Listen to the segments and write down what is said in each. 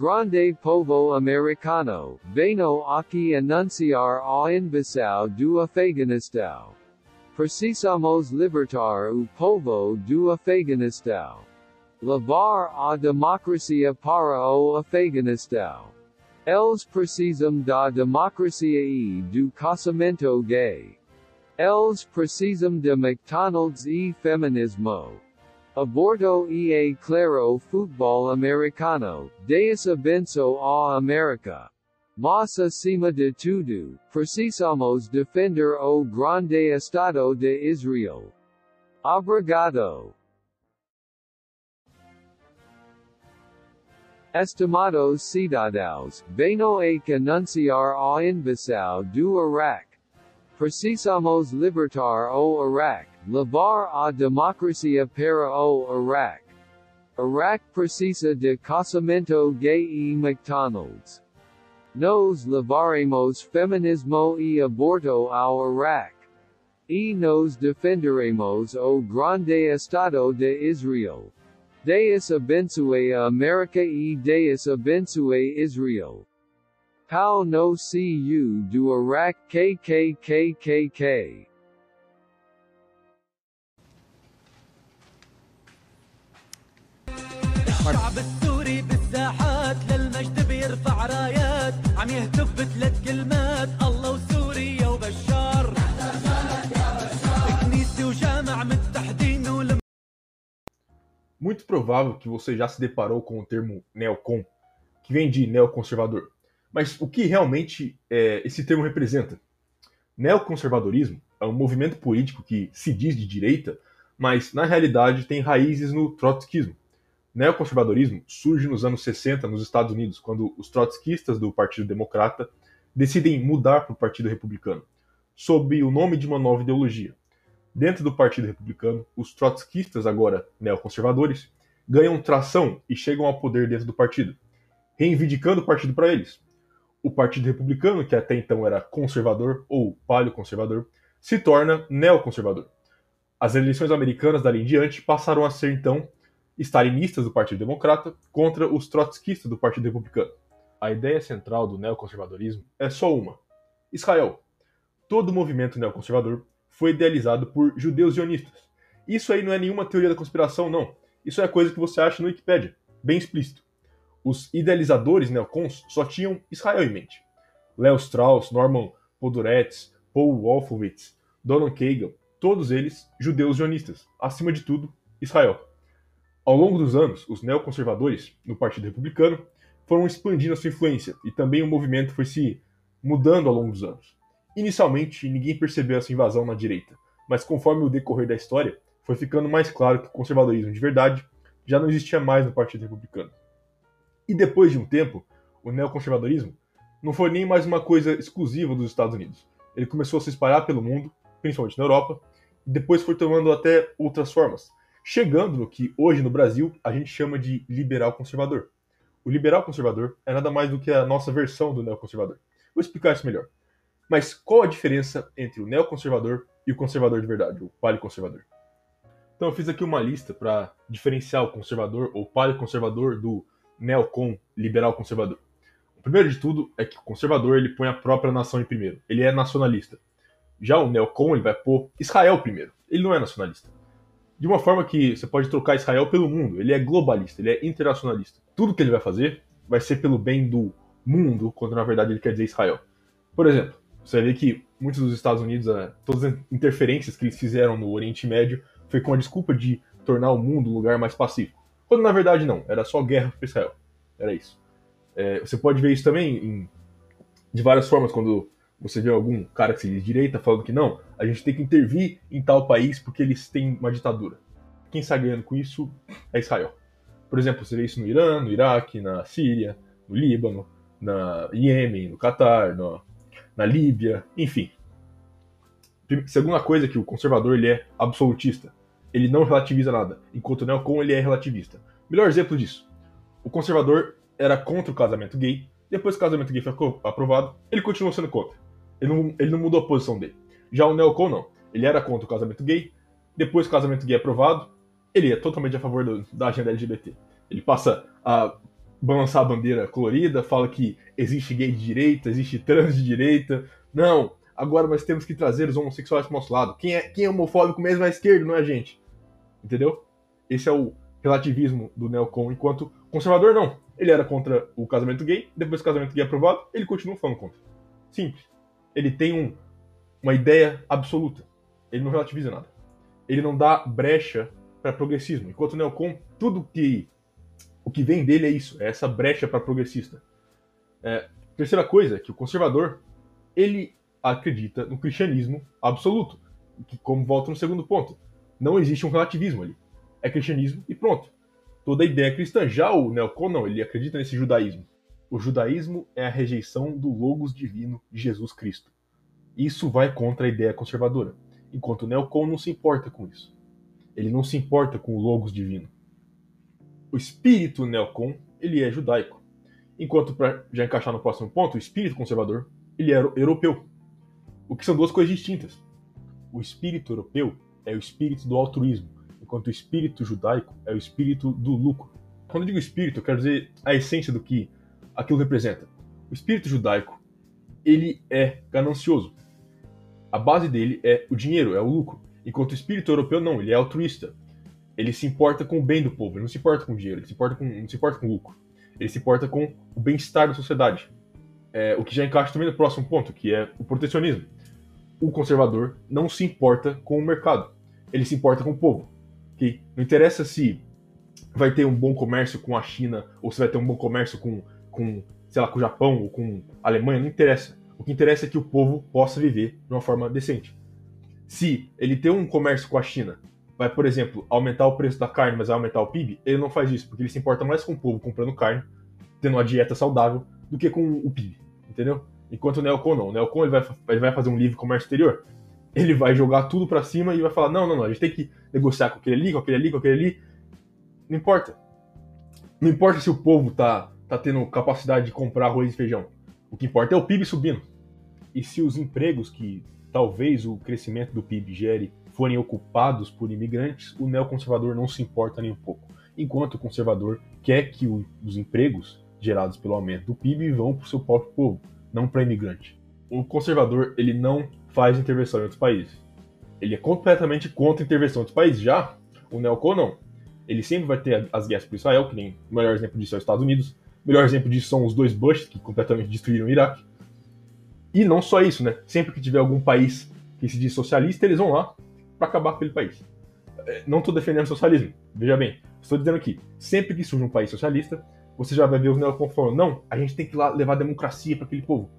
Grande Povo Americano, Veno aqui anunciar a invasão do Afeganistão. Precisamos libertar o povo do Afeganistão. Levar a democracia para o Afeganistão. Eles precisam da democracia e do casamento gay. Eles precisam de McDonald's e feminismo. Aborto e claro futebol americano, deis abenço a América. Mas acima de tudo, precisamos defender o grande Estado de Israel. Obrigado. Estimados cidadãos, venho a anunciar a invasão do Iraque. Precisamos libertar o Iraque, levar a democracia para o Iraq. Iraq precisa de casamento gay e McDonald's. Nos levaremos feminismo e aborto ao Iraq. E nos defenderemos o grande Estado de Israel. Deus abençoe a América e Deus abençoe Israel. Pau no Cu do Iraque KKKKK. الشعب السوري بالساحات للمجد بيرفع رايات عم يهتف بثلاث كلمات الله وسوريا وبشار كنيسة وجامع متحدين ولم Muito provável que você já se deparou com o termo neocon, que vem de neoconservador. Mas o que realmente é, esse termo representa? Neoconservadorismo é um movimento político que se diz de direita, mas na realidade tem raízes no trotskismo. Neoconservadorismo surge nos anos 60 nos Estados Unidos, quando os trotskistas do Partido Democrata decidem mudar para o Partido Republicano, sob o nome de uma nova ideologia. Dentro do Partido Republicano, os trotskistas, agora neoconservadores, ganham tração e chegam ao poder dentro do partido, reivindicando o partido para eles. O Partido Republicano, que até então era conservador ou paleoconservador, se torna neoconservador. As eleições americanas dali em diante passaram a ser então stalinistas do Partido Democrata contra os trotskistas do Partido Republicano. A ideia central do neoconservadorismo é só uma: Israel. Todo movimento neoconservador foi idealizado por judeus zionistas. Isso aí não é nenhuma teoria da conspiração, não. Isso é coisa que você acha no Wikipedia, bem explícito. Os idealizadores neocons só tinham Israel em mente. Leo Strauss, Norman Podhoretz, Paul Wolfowitz, Donald Kagan, todos eles judeus zionistas. Acima de tudo, Israel. Ao longo dos anos, os neoconservadores no Partido Republicano foram expandindo a sua influência e também o movimento foi se mudando ao longo dos anos. Inicialmente, ninguém percebeu essa invasão na direita, mas conforme o decorrer da história, foi ficando mais claro que o conservadorismo de verdade já não existia mais no Partido Republicano. E depois de um tempo, o neoconservadorismo não foi nem mais uma coisa exclusiva dos Estados Unidos. Ele começou a se espalhar pelo mundo, principalmente na Europa, e depois foi tomando até outras formas, chegando no que hoje no Brasil a gente chama de liberal conservador. O liberal conservador é nada mais do que a nossa versão do neoconservador. Vou explicar isso melhor. Mas qual a diferença entre o neoconservador e o conservador de verdade, o paleoconservador? Então eu fiz aqui uma lista para diferenciar o conservador ou paleoconservador do neocon, liberal conservador. O primeiro de tudo é que o conservador ele põe a própria nação em primeiro. Ele é nacionalista. Já o neocon ele vai pôr Israel primeiro. Ele não é nacionalista. De uma forma que você pode trocar Israel pelo mundo. Ele é globalista, ele é internacionalista. Tudo que ele vai fazer vai ser pelo bem do mundo, quando na verdade ele quer dizer Israel. Por exemplo, você vê que muitos dos Estados Unidos, eh, todas as interferências que eles fizeram no Oriente Médio foi com a desculpa de tornar o mundo um lugar mais pacífico. Quando na verdade não, era só guerra para Israel. Era isso. É, você pode ver isso também em, de várias formas, quando você vê algum cara que se diz direita falando que não, a gente tem que intervir em tal país porque eles têm uma ditadura. Quem está ganhando com isso é Israel. Por exemplo, você vê isso no Irã, no Iraque, na Síria, no Líbano, na Iêmen, no Catar, no, na Líbia, enfim. Segunda coisa que o conservador ele é absolutista. Ele não relativiza nada, enquanto o neocon ele é relativista. Melhor exemplo disso. O conservador era contra o casamento gay, depois que o casamento gay foi aprovado, ele continuou sendo contra. Ele não, ele não mudou a posição dele. Já o neocon não. Ele era contra o casamento gay, depois que o casamento gay é aprovado, ele é totalmente a favor do, da agenda LGBT. Ele passa a balançar a bandeira colorida, fala que existe gay de direita, existe trans de direita. Não, agora nós temos que trazer os homossexuais pro nosso lado. Quem é, quem é homofóbico mesmo é a esquerda, não é a gente. Entendeu? Esse é o relativismo do neocon, enquanto conservador não. Ele era contra o casamento gay, depois que o casamento gay é aprovado, ele continua falando contra. Simples. Ele tem um, uma ideia absoluta. Ele não relativiza nada. Ele não dá brecha para progressismo. Enquanto o neocon, tudo que o que vem dele é isso, é essa brecha para progressista. É, terceira coisa é que o conservador ele acredita no cristianismo absoluto, que como volta no segundo ponto, não existe um relativismo ali. É cristianismo e pronto. Toda a ideia é cristã. Já o neocon não, ele acredita nesse judaísmo. O judaísmo é a rejeição do logos divino de Jesus Cristo. Isso vai contra a ideia conservadora, enquanto o neocon não se importa com isso. Ele não se importa com o logos divino. O espírito neocon, ele é judaico. Enquanto, para já encaixar no próximo ponto, o espírito conservador, ele é europeu. O que são duas coisas distintas. O espírito europeu é o espírito do altruísmo, enquanto o espírito judaico é o espírito do lucro. Quando eu digo espírito, eu quero dizer a essência do que aquilo representa. O espírito judaico, ele é ganancioso. A base dele é o dinheiro, é o lucro. Enquanto o espírito europeu não, ele é altruísta. Ele se importa com o bem do povo, ele não se importa com o dinheiro, ele se importa com, não se importa com o lucro. Ele se importa com o bem-estar da sociedade. É, o que já encaixa também no próximo ponto, que é o protecionismo. O conservador não se importa com o mercado ele se importa com o povo. Não interessa se vai ter um bom comércio com a China ou se vai ter um bom comércio com, com sei lá, com o Japão ou com a Alemanha, não interessa. O que interessa é que o povo possa viver de uma forma decente. Se ele tem um comércio com a China, vai, por exemplo, aumentar o preço da carne, mas vai aumentar o PIB, ele não faz isso, porque ele se importa mais com o povo comprando carne, tendo uma dieta saudável, do que com o PIB, entendeu? Enquanto o Neocon não. O Neocon ele vai, ele vai fazer um livre comércio exterior, ele vai jogar tudo para cima e vai falar: não, não, não, a gente tem que negociar com aquele ali, com aquele ali, com aquele ali. Não importa. Não importa se o povo tá, tá tendo capacidade de comprar arroz e feijão. O que importa é o PIB subindo. E se os empregos que talvez o crescimento do PIB gere forem ocupados por imigrantes, o neoconservador não se importa nem um pouco. Enquanto o conservador quer que o, os empregos gerados pelo aumento do PIB vão para o seu próprio povo, não para imigrante. O conservador ele não faz intervenção em outros países. Ele é completamente contra a intervenção em outros países. Já o Neocon não. Ele sempre vai ter as guerras por Israel, que nem o melhor exemplo disso é os Estados Unidos. Melhor exemplo disso são os dois Bush, que completamente destruíram o Iraque. E não só isso, né? Sempre que tiver algum país que se diz socialista, eles vão lá para acabar com aquele país. É, não estou defendendo o socialismo, veja bem. Estou dizendo aqui, sempre que surge um país socialista, você já vai ver os neocons falando, não, a gente tem que lá levar democracia para aquele povo.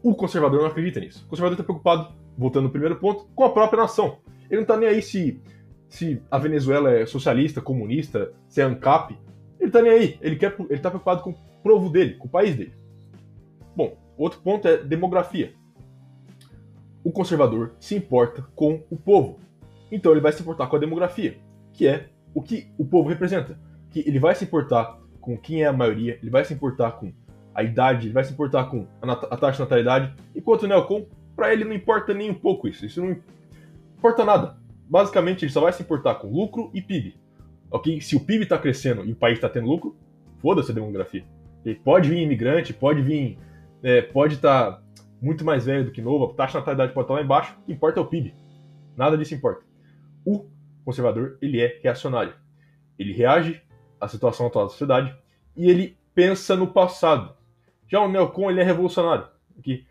O conservador não acredita nisso. O conservador está preocupado, voltando no primeiro ponto, com a própria nação. Ele não está nem aí se, se a Venezuela é socialista, comunista, se é ANCAP. Ele está nem aí. Ele quer, ele está preocupado com o povo dele, com o país dele. Bom, outro ponto é demografia. O conservador se importa com o povo. Então ele vai se importar com a demografia, que é o que o povo representa. Que ele vai se importar com quem é a maioria, ele vai se importar com a idade, ele vai se importar com a, a taxa de natalidade, enquanto o Neocon, para ele não importa nem um pouco isso, isso não importa nada. Basicamente, ele só vai se importar com lucro e PIB. Ok? Se o PIB está crescendo e o país está tendo lucro, foda-se a demografia. E pode vir imigrante, pode vir. É, pode estar tá muito mais velho do que novo, a taxa de natalidade pode estar tá lá embaixo, o que importa é o PIB. Nada disso importa. O conservador, ele é reacionário. Ele reage à situação atual da sociedade e ele pensa no passado. Já o Neocon ele é revolucionário. Okay?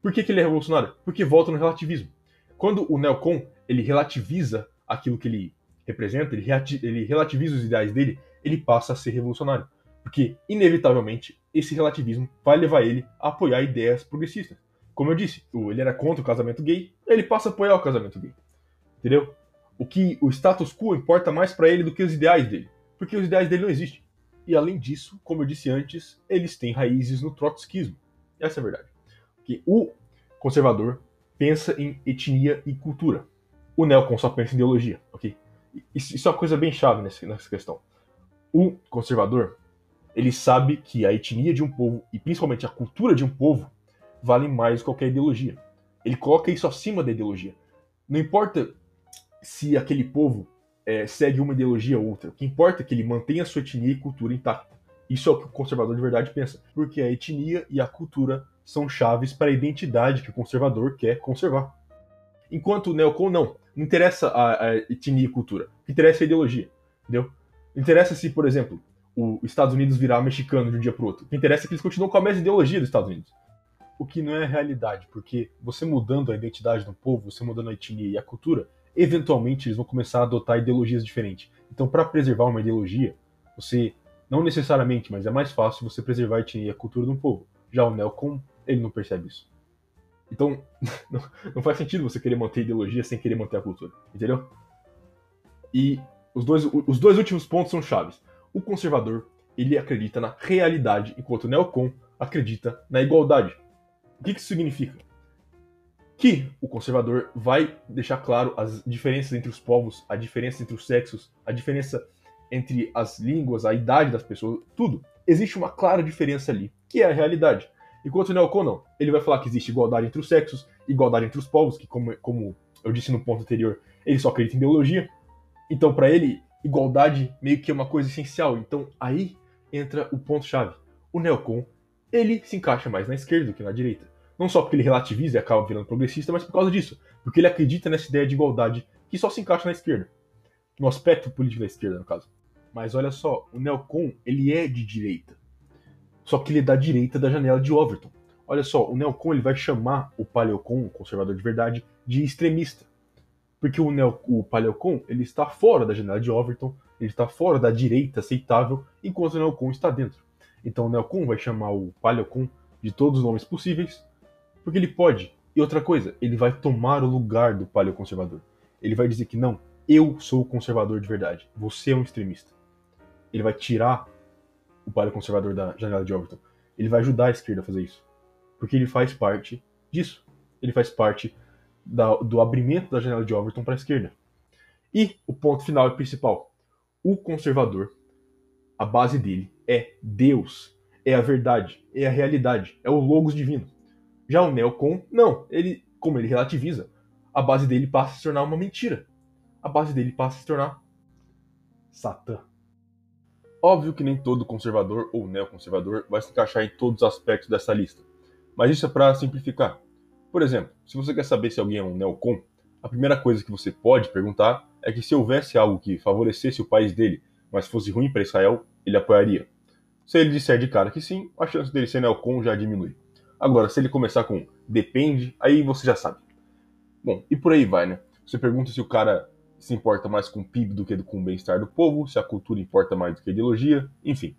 Por que, que ele é revolucionário? Porque volta no relativismo. Quando o Neocon ele relativiza aquilo que ele representa, ele, ele relativiza os ideais dele, ele passa a ser revolucionário. Porque, inevitavelmente, esse relativismo vai levar ele a apoiar ideias progressistas. Como eu disse, ele era contra o casamento gay, ele passa a apoiar o casamento gay. Entendeu? O que o status quo importa mais para ele do que os ideais dele. Porque os ideais dele não existem. E além disso, como eu disse antes, eles têm raízes no trotskismo. Essa é a verdade. Que o conservador pensa em etnia e cultura. O neocon só pensa em ideologia, ok? Isso é uma coisa bem chave nessa questão. O conservador, ele sabe que a etnia de um povo, e principalmente a cultura de um povo, vale mais que qualquer ideologia. Ele coloca isso acima da ideologia. Não importa se aquele povo é, segue uma ideologia ou outra. O que importa é que ele mantenha a sua etnia e cultura intacta. Isso é o que o conservador de verdade pensa, porque a etnia e a cultura são chaves para a identidade que o conservador quer conservar. Enquanto o neocon não, não interessa a, a etnia e cultura, o que interessa é a ideologia, entendeu? Interessa se, por exemplo, os Estados Unidos virar mexicano de um dia para outro. O que interessa é que eles continuam com a mesma ideologia dos Estados Unidos. O que não é realidade, porque você mudando a identidade do povo, você mudando a etnia e a cultura, eventualmente eles vão começar a adotar ideologias diferentes. Então, para preservar uma ideologia, você não necessariamente, mas é mais fácil você preservar a etnia e a cultura de um povo. Já o Nelcom, ele não percebe isso. Então, não faz sentido você querer manter ideologia sem querer manter a cultura, entendeu? E os dois, os dois últimos pontos são chaves. O conservador, ele acredita na realidade, enquanto o neocon acredita na igualdade. O que, que isso significa? Que o conservador vai deixar claro as diferenças entre os povos, a diferença entre os sexos, a diferença entre as línguas, a idade das pessoas, tudo. Existe uma clara diferença ali, que é a realidade. Enquanto o neocon não. Ele vai falar que existe igualdade entre os sexos, igualdade entre os povos, que como, como eu disse no ponto anterior, ele só acredita em biologia. Então, para ele, igualdade meio que é uma coisa essencial. Então aí entra o ponto-chave. O neocon, ele se encaixa mais na esquerda do que na direita. Não só porque ele relativiza e acaba virando progressista, mas por causa disso. Porque ele acredita nessa ideia de igualdade que só se encaixa na esquerda. No aspecto político da esquerda, no caso. Mas olha só, o neocon, ele é de direita. Só que ele é da direita da janela de Overton. Olha só, o neocon ele vai chamar o paleocon, o conservador de verdade, de extremista porque o, Neo, o Paleocon ele está fora da janela de Overton, ele está fora da direita aceitável, enquanto o Neocon está dentro. Então o Neocon vai chamar o Paleocon de todos os nomes possíveis, porque ele pode. E outra coisa, ele vai tomar o lugar do paleoconservador. Ele vai dizer que não, eu sou o conservador de verdade, você é um extremista. Ele vai tirar o paleoconservador da janela de Overton. Ele vai ajudar a esquerda a fazer isso. Porque ele faz parte disso. Ele faz parte da, do abrimento da janela de Overton para a esquerda. E o ponto final e principal: o conservador, a base dele é Deus, é a verdade, é a realidade, é o logos divino. Já o neocon, não, ele, como ele relativiza, a base dele passa a se tornar uma mentira. A base dele passa a se tornar Satã. Óbvio que nem todo conservador ou neoconservador vai se encaixar em todos os aspectos dessa lista, mas isso é para simplificar. Por exemplo, se você quer saber se alguém é um neocon, a primeira coisa que você pode perguntar é que se houvesse algo que favorecesse o país dele, mas fosse ruim para Israel, ele apoiaria. Se ele disser de cara que sim, a chance dele ser neocon já diminui. Agora, se ele começar com depende, aí você já sabe. Bom, e por aí vai, né? Você pergunta se o cara se importa mais com o PIB do que com o bem-estar do povo, se a cultura importa mais do que a ideologia, enfim.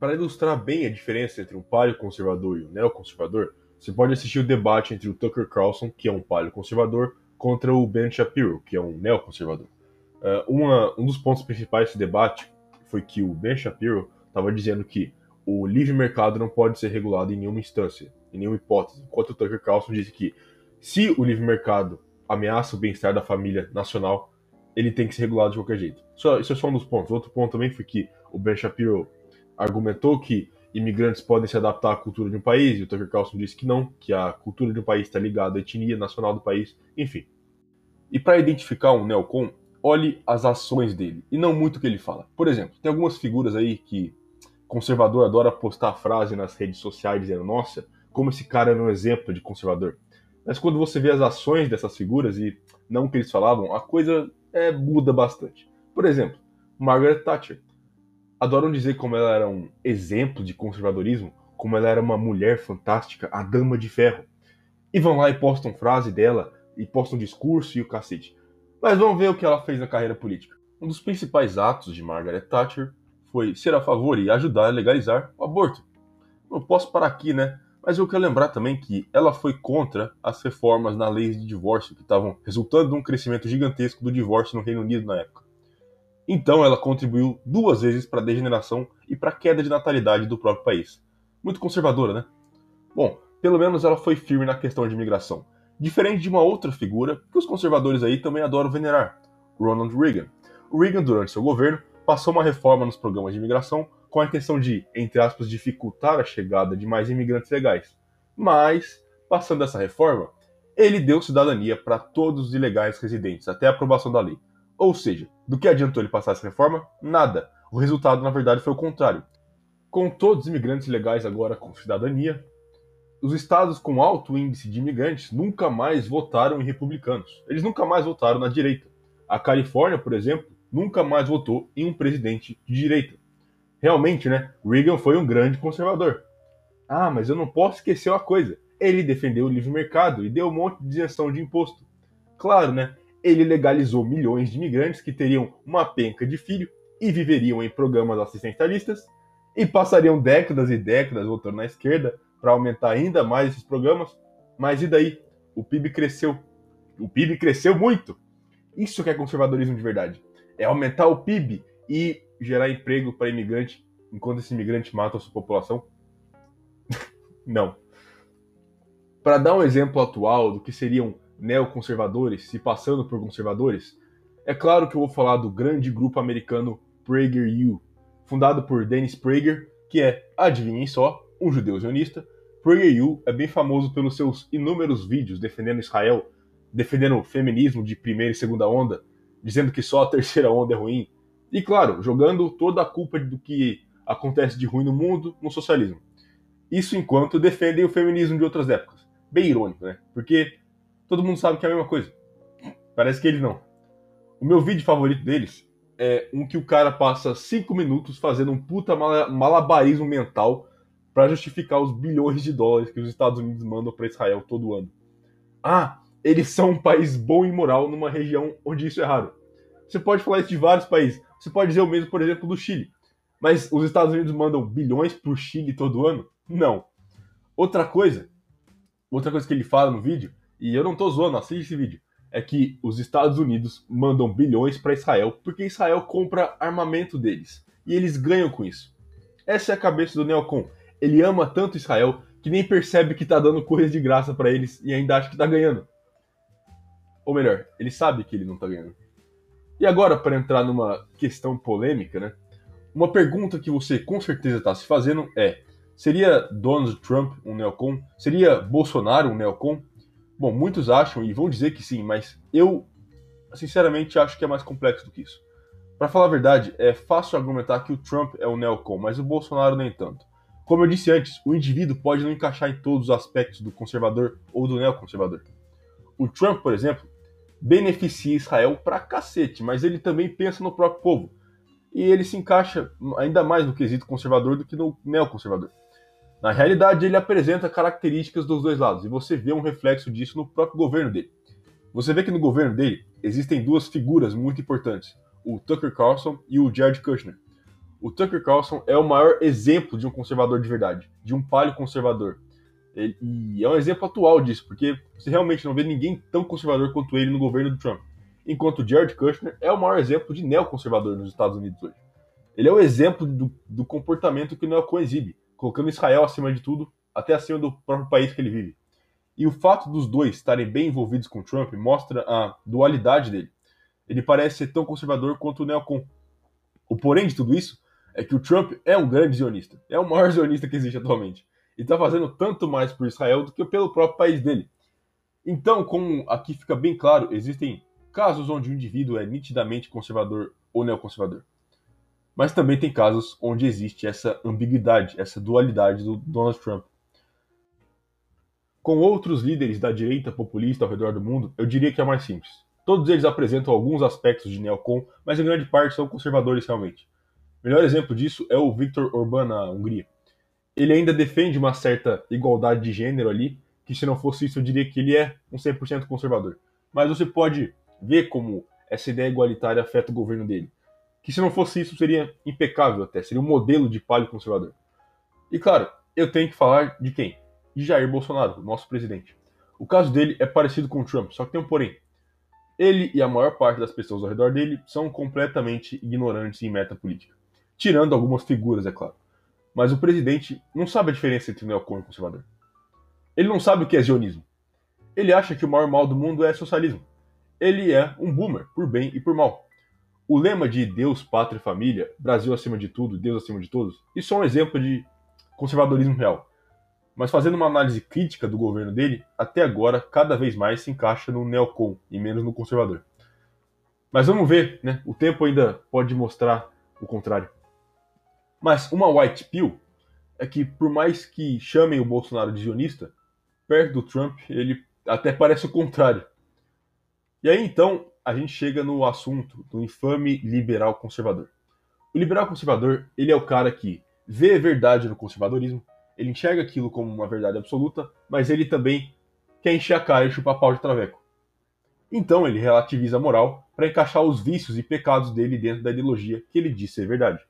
Para ilustrar bem a diferença entre um paleoconservador e um neoconservador, você pode assistir o debate entre o Tucker Carlson, que é um paleoconservador, contra o Ben Shapiro, que é um neoconservador. Uh, uma, um dos pontos principais desse debate foi que o Ben Shapiro estava dizendo que o livre mercado não pode ser regulado em nenhuma instância, em nenhuma hipótese, enquanto o Tucker Carlson disse que se o livre mercado ameaça o bem-estar da família nacional, ele tem que ser regulado de qualquer jeito. Só, isso é só um dos pontos. Outro ponto também foi que o Ben Shapiro argumentou que imigrantes podem se adaptar à cultura de um país, e o Tucker Carlson disse que não, que a cultura de um país está ligada à etnia nacional do país, enfim. E para identificar um neocon, olhe as ações dele, e não muito o que ele fala. Por exemplo, tem algumas figuras aí que conservador adora postar frase nas redes sociais dizendo, nossa, como esse cara era um exemplo de conservador. Mas quando você vê as ações dessas figuras e não o que eles falavam, a coisa é, muda bastante. Por exemplo, Margaret Thatcher adoram dizer como ela era um exemplo de conservadorismo, como ela era uma mulher fantástica, a dama de ferro. E vão lá e postam frase dela, e postam discurso e o cacete. Mas vamos ver o que ela fez na carreira política. Um dos principais atos de Margaret Thatcher foi ser a favor e ajudar a legalizar o aborto. Não posso parar aqui, né? Mas eu quero lembrar também que ela foi contra as reformas na lei de divórcio que estavam resultando num crescimento gigantesco do divórcio no Reino Unido na época. Então ela contribuiu duas vezes para a degeneração e para a queda de natalidade do próprio país. Muito conservadora, né? Bom, pelo menos ela foi firme na questão de imigração. Diferente de uma outra figura que os conservadores aí também adoram venerar, Ronald Reagan. O Reagan, durante seu governo, passou uma reforma nos programas de imigração com a intenção de, entre aspas, dificultar a chegada de mais imigrantes legais. Mas, passando essa reforma, ele deu cidadania para todos os ilegais residentes até a aprovação da lei. Ou seja, do que adiantou ele passar essa reforma? Nada. O resultado, na verdade, foi o contrário. Com todos os imigrantes legais agora com cidadania, os estados com alto índice de imigrantes nunca mais votaram em republicanos. Eles nunca mais votaram na direita. A Califórnia, por exemplo, nunca mais votou em um presidente de direita. Realmente, né? Reagan foi um grande conservador. Ah, mas eu não posso esquecer uma coisa. Ele defendeu o livre mercado e deu um monte de isenção de imposto. Claro, né? Ele legalizou milhões de imigrantes que teriam uma penca de filho e viveriam em programas assistencialistas e passariam décadas e décadas votando na esquerda para aumentar ainda mais esses programas. Mas e daí? O PIB cresceu. O PIB cresceu muito. Isso que é conservadorismo de verdade. É aumentar o PIB e gerar emprego para imigrante enquanto esse imigrante mata a sua população? Não. Para dar um exemplo atual do que seriam neoconservadores se passando por conservadores, é claro que eu vou falar do grande grupo americano PragerU, fundado por Dennis Prager, que é, adivinhem só, um judeu zionista. PragerU é bem famoso pelos seus inúmeros vídeos defendendo Israel, defendendo o feminismo de primeira e segunda onda, dizendo que só a terceira onda é ruim, e claro, jogando toda a culpa do que acontece de ruim no mundo no socialismo. Isso enquanto defendem o feminismo de outras épocas. Bem irônico, né? Porque todo mundo sabe que é a mesma coisa. Parece que eles não. O meu vídeo favorito deles é um que o cara passa 5 minutos fazendo um puta malabarismo mental para justificar os bilhões de dólares que os Estados Unidos mandam para Israel todo ano. Ah, eles são um país bom e moral numa região onde isso é raro. Você pode falar isso de vários países. Você pode dizer o mesmo, por exemplo, do Chile. Mas os Estados Unidos mandam bilhões para o Chile todo ano? Não. Outra coisa, outra coisa que ele fala no vídeo, e eu não estou zoando, assiste esse vídeo, é que os Estados Unidos mandam bilhões para Israel porque Israel compra armamento deles. E eles ganham com isso. Essa é a cabeça do Neocon. Ele ama tanto Israel que nem percebe que está dando coisas de graça para eles e ainda acha que está ganhando. Ou melhor, ele sabe que ele não está ganhando. E agora, para entrar numa questão polêmica, né? Uma pergunta que você com certeza está se fazendo é: seria Donald Trump um neocon? Seria Bolsonaro um neocon? Bom, muitos acham e vão dizer que sim, mas eu sinceramente acho que é mais complexo do que isso. Para falar a verdade, é fácil argumentar que o Trump é um neocon, mas o Bolsonaro nem tanto. Como eu disse antes, o indivíduo pode não encaixar em todos os aspectos do conservador ou do neoconservador. O Trump, por exemplo, beneficia Israel pra cacete, mas ele também pensa no próprio povo. E ele se encaixa ainda mais no quesito conservador do que no neoconservador. Na realidade, ele apresenta características dos dois lados, e você vê um reflexo disso no próprio governo dele. Você vê que no governo dele existem duas figuras muito importantes, o Tucker Carlson e o Jared Kushner. O Tucker Carlson é o maior exemplo de um conservador de verdade, de um palio conservador. E é um exemplo atual disso, porque você realmente não vê ninguém tão conservador quanto ele no governo do Trump. Enquanto Jared Kushner é o maior exemplo de neoconservador nos Estados Unidos hoje. Ele é o exemplo do, do comportamento que o neocon exibe, colocando Israel acima de tudo, até acima do próprio país que ele vive. E o fato dos dois estarem bem envolvidos com Trump mostra a dualidade dele. Ele parece ser tão conservador quanto o neocon. O porém de tudo isso é que o Trump é um grande zionista. É o maior zionista que existe atualmente e está fazendo tanto mais por Israel do que pelo próprio país dele. Então, como aqui fica bem claro, existem casos onde o indivíduo é nitidamente conservador ou neoconservador. Mas também tem casos onde existe essa ambiguidade, essa dualidade do Donald Trump. Com outros líderes da direita populista ao redor do mundo, eu diria que é mais simples. Todos eles apresentam alguns aspectos de neocon, mas em grande parte são conservadores realmente. O melhor exemplo disso é o Viktor Orbán na Hungria ele ainda defende uma certa igualdade de gênero ali, que se não fosse isso eu diria que ele é um 100% conservador. Mas você pode ver como essa ideia igualitária afeta o governo dele. Que se não fosse isso seria impecável até, seria um modelo de palio conservador. E claro, eu tenho que falar de quem? De Jair Bolsonaro, nosso presidente. O caso dele é parecido com o Trump, só que tem um porém. Ele e a maior parte das pessoas ao redor dele são completamente ignorantes em meta política. Tirando algumas figuras, é claro. Mas o presidente não sabe a diferença entre neocon e conservador. Ele não sabe o que é zionismo. Ele acha que o maior mal do mundo é socialismo. Ele é um boomer, por bem e por mal. O lema de Deus, Pátria e Família, Brasil acima de tudo, Deus acima de todos, isso é um exemplo de conservadorismo real. Mas fazendo uma análise crítica do governo dele, até agora cada vez mais se encaixa no neocon e menos no conservador. Mas vamos ver, né? O tempo ainda pode mostrar o contrário. Mas uma white pill é que, por mais que chamem o Bolsonaro de sionista, perto do Trump, ele até parece o contrário. E aí, então, a gente chega no assunto do infame liberal conservador. O liberal conservador, ele é o cara que vê verdade no conservadorismo, ele enxerga aquilo como uma verdade absoluta, mas ele também quer encher a cara e chupar pau de traveco. Então ele relativiza a moral para encaixar os vícios e pecados dele dentro da ideologia que ele diz ser verdade.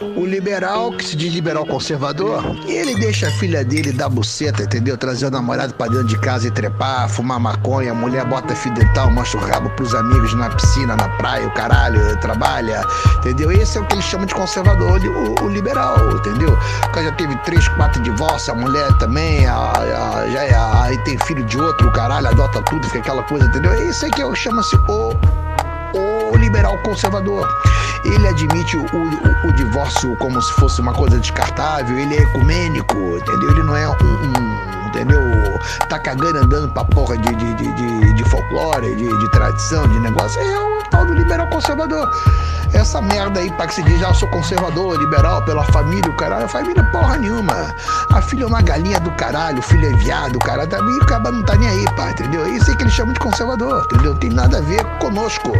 O liberal, que se diz liberal conservador, ele deixa a filha dele dar buceta, entendeu? Trazer o namorado pra dentro de casa e trepar, fumar maconha, a mulher bota fio dental, mostra o rabo pros amigos na piscina, na praia, o caralho, trabalha, entendeu? Esse é o que eles chamam de conservador, o, o liberal, entendeu? O já teve três, quatro divórcios, a mulher também, a, a, já é, aí tem filho de outro, o caralho, adota tudo, fica aquela coisa, entendeu? É isso aí que chama-se o liberal conservador. Ele admite o, o, o, divórcio como se fosse uma coisa descartável, ele é ecumênico, entendeu? Ele não é um, um entendeu? Tá cagando andando pra porra de, de, de, de folclore, de, de, tradição, de negócio. É o tal do liberal conservador. Essa merda aí pra que se diz, ah, eu sou conservador, liberal, pela família, o caralho. A família é porra nenhuma. A filha é uma galinha do caralho, o filho é viado, o cara também, tá, cara não tá nem aí, pá, entendeu? É isso aí que eles chamam de conservador, entendeu? Tem nada a ver conosco.